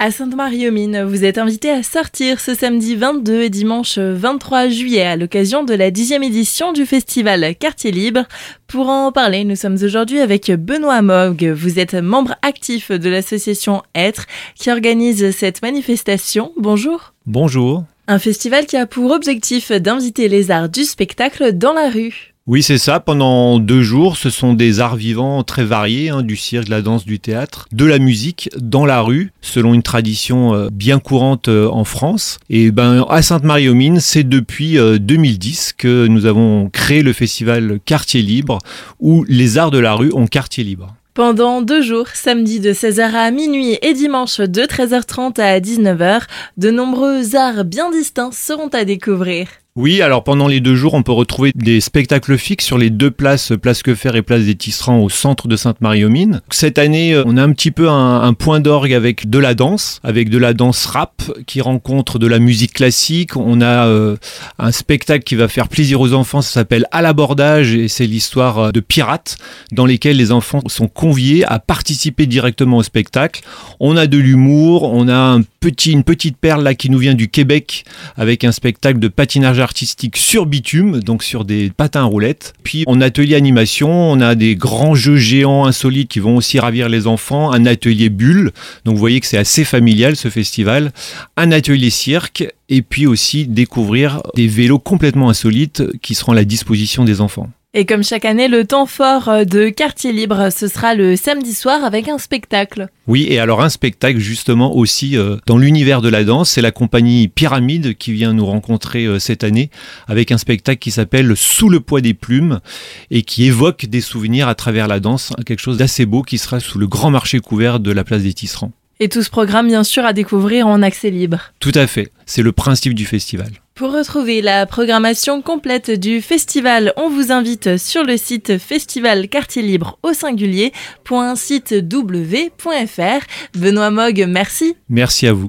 À Sainte-Marie-aux-Mines, vous êtes invité à sortir ce samedi 22 et dimanche 23 juillet à l'occasion de la dixième édition du festival Quartier Libre. Pour en parler, nous sommes aujourd'hui avec Benoît Mogg. Vous êtes membre actif de l'association Être qui organise cette manifestation. Bonjour. Bonjour. Un festival qui a pour objectif d'inviter les arts du spectacle dans la rue. Oui, c'est ça. Pendant deux jours, ce sont des arts vivants très variés, hein, du cirque, de la danse, du théâtre, de la musique dans la rue, selon une tradition euh, bien courante euh, en France. Et ben à Sainte-Marie-aux-Mines, c'est depuis 2010 euh, que nous avons créé le festival Quartier Libre, où les arts de la rue ont quartier libre. Pendant deux jours, samedi de 16h à minuit et dimanche de 13h30 à 19h, de nombreux arts bien distincts seront à découvrir. Oui, alors pendant les deux jours, on peut retrouver des spectacles fixes sur les deux places, Place Quefer et Place des Tisserands au centre de Sainte-Marie-aux-Mines. Cette année, euh, on a un petit peu un, point d'orgue avec de la danse, avec de la danse rap qui rencontre de la musique classique. On a euh, un spectacle qui va faire plaisir aux enfants, ça s'appelle À l'abordage et c'est l'histoire euh, de pirates dans lesquels les enfants sont conviés à participer directement au spectacle. On a de l'humour, on a une petite perle là qui nous vient du Québec avec un spectacle de patinage artistique sur bitume, donc sur des patins roulettes. Puis en atelier animation, on a des grands jeux géants insolites qui vont aussi ravir les enfants, un atelier bulle, donc vous voyez que c'est assez familial ce festival, un atelier cirque et puis aussi découvrir des vélos complètement insolites qui seront à la disposition des enfants. Et comme chaque année, le temps fort euh, de Quartier Libre, ce sera le samedi soir avec un spectacle. Oui, et alors un spectacle justement aussi euh, dans l'univers de la danse, c'est la compagnie Pyramide qui vient nous rencontrer euh, cette année avec un spectacle qui s'appelle Sous le poids des plumes et qui évoque des souvenirs à travers la danse, quelque chose d'assez beau qui sera sous le grand marché couvert de la place des Tisserands. Et tout ce programme, bien sûr, à découvrir en accès libre. Tout à fait, c'est le principe du festival. Pour retrouver la programmation complète du festival, on vous invite sur le site festival quartier libre au singulier w.fr. Benoît Mogg, merci. Merci à vous.